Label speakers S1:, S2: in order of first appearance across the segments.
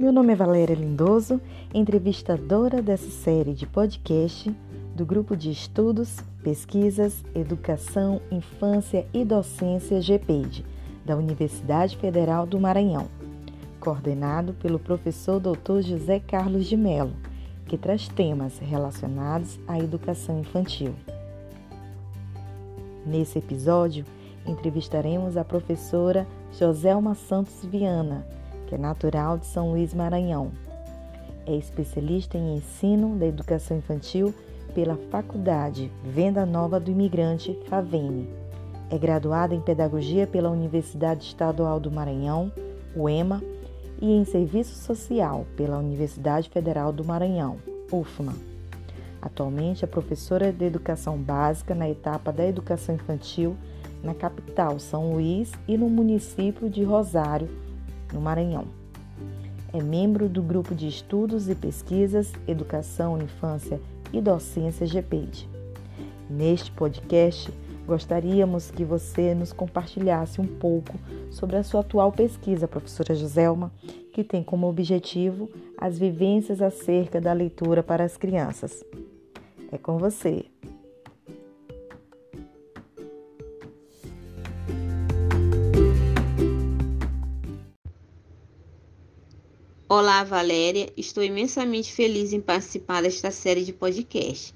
S1: Meu nome é Valéria Lindoso, entrevistadora dessa série de podcast do Grupo de Estudos, Pesquisas, Educação, Infância e Docência GPED, da Universidade Federal do Maranhão, coordenado pelo professor Dr. José Carlos de Mello, que traz temas relacionados à educação infantil. Nesse episódio, entrevistaremos a professora Joselma Santos Viana, que é natural de São Luís Maranhão. É especialista em ensino da educação infantil pela Faculdade Venda Nova do Imigrante, FAVENE. É graduada em Pedagogia pela Universidade Estadual do Maranhão, UEMA, e em Serviço Social pela Universidade Federal do Maranhão, UFMA. Atualmente é professora de Educação Básica na etapa da Educação Infantil na capital São Luís e no município de Rosário, no Maranhão. É membro do grupo de estudos e pesquisas Educação, Infância e Docência GPED. Neste podcast, gostaríamos que você nos compartilhasse um pouco sobre a sua atual pesquisa, professora Joselma, que tem como objetivo as vivências acerca da leitura para as crianças. É com você.
S2: Olá, Valéria. Estou imensamente feliz em participar desta série de podcast.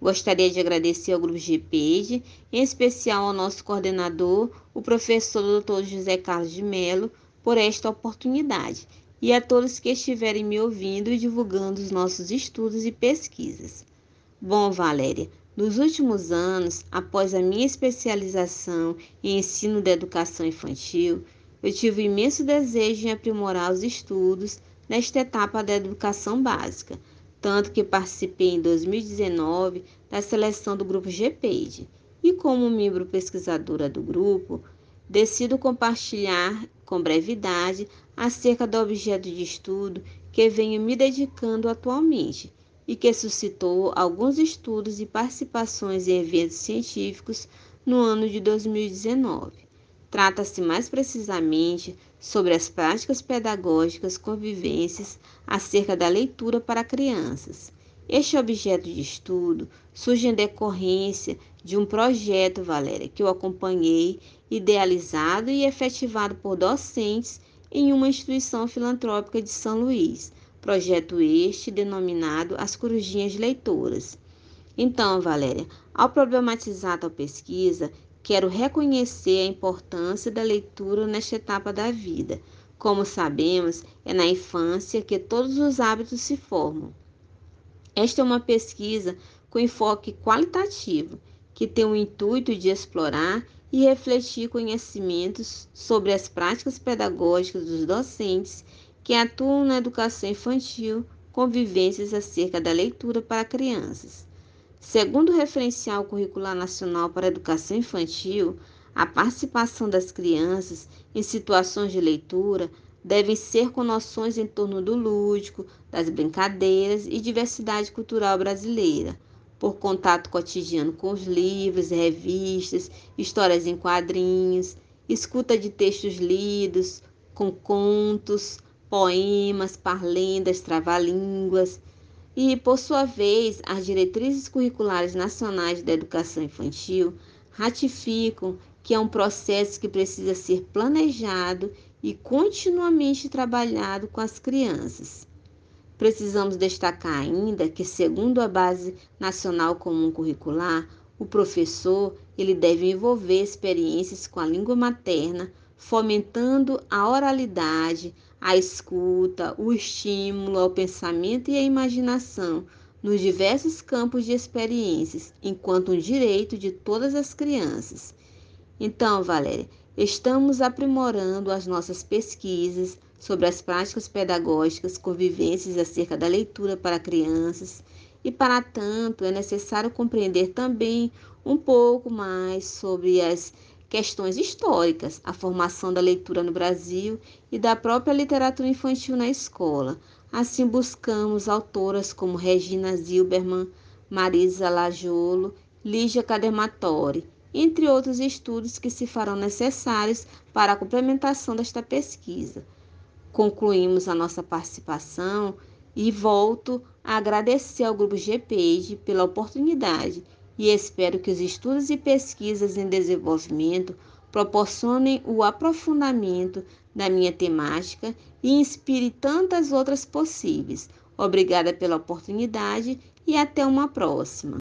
S2: Gostaria de agradecer ao Grupo GPED, em especial ao nosso coordenador, o professor Dr. José Carlos de Mello, por esta oportunidade, e a todos que estiverem me ouvindo e divulgando os nossos estudos e pesquisas. Bom, Valéria, nos últimos anos, após a minha especialização em ensino da educação infantil, eu tive imenso desejo em aprimorar os estudos nesta etapa da educação básica, tanto que participei em 2019 da seleção do grupo GPED e como membro pesquisadora do grupo, decido compartilhar com brevidade acerca do objeto de estudo que venho me dedicando atualmente e que suscitou alguns estudos e participações em eventos científicos no ano de 2019. Trata-se mais precisamente sobre as práticas pedagógicas convivências acerca da leitura para crianças. Este objeto de estudo surge em decorrência de um projeto, Valéria, que eu acompanhei, idealizado e efetivado por docentes em uma instituição filantrópica de São Luís, projeto este denominado As Corujinhas Leitoras. Então, Valéria, ao problematizar tal pesquisa, Quero reconhecer a importância da leitura nesta etapa da vida. Como sabemos, é na infância que todos os hábitos se formam. Esta é uma pesquisa com enfoque qualitativo, que tem o intuito de explorar e refletir conhecimentos sobre as práticas pedagógicas dos docentes que atuam na educação infantil, convivências acerca da leitura para crianças. Segundo o Referencial Curricular Nacional para a Educação Infantil, a participação das crianças em situações de leitura devem ser com noções em torno do lúdico, das brincadeiras e diversidade cultural brasileira, por contato cotidiano com os livros, revistas, histórias em quadrinhos, escuta de textos lidos, com contos, poemas, parlendas, trava-línguas e, por sua vez, as diretrizes curriculares nacionais da educação infantil ratificam que é um processo que precisa ser planejado e continuamente trabalhado com as crianças. Precisamos destacar ainda que, segundo a Base Nacional Comum Curricular, o professor ele deve envolver experiências com a língua materna, fomentando a oralidade, a escuta, o estímulo ao pensamento e à imaginação nos diversos campos de experiências, enquanto um direito de todas as crianças. Então, Valéria, estamos aprimorando as nossas pesquisas sobre as práticas pedagógicas convivências acerca da leitura para crianças e, para tanto, é necessário compreender também um pouco mais sobre as questões históricas, a formação da leitura no Brasil e da própria literatura infantil na escola. Assim, buscamos autoras como Regina Zilberman, Marisa Lajolo, Lígia Cadematori, entre outros estudos que se farão necessários para a complementação desta pesquisa. concluímos a nossa participação e volto a agradecer ao Grupo GPage pela oportunidade e espero que os estudos e pesquisas em desenvolvimento proporcionem o aprofundamento da minha temática e inspire tantas outras possíveis. Obrigada pela oportunidade e até uma próxima.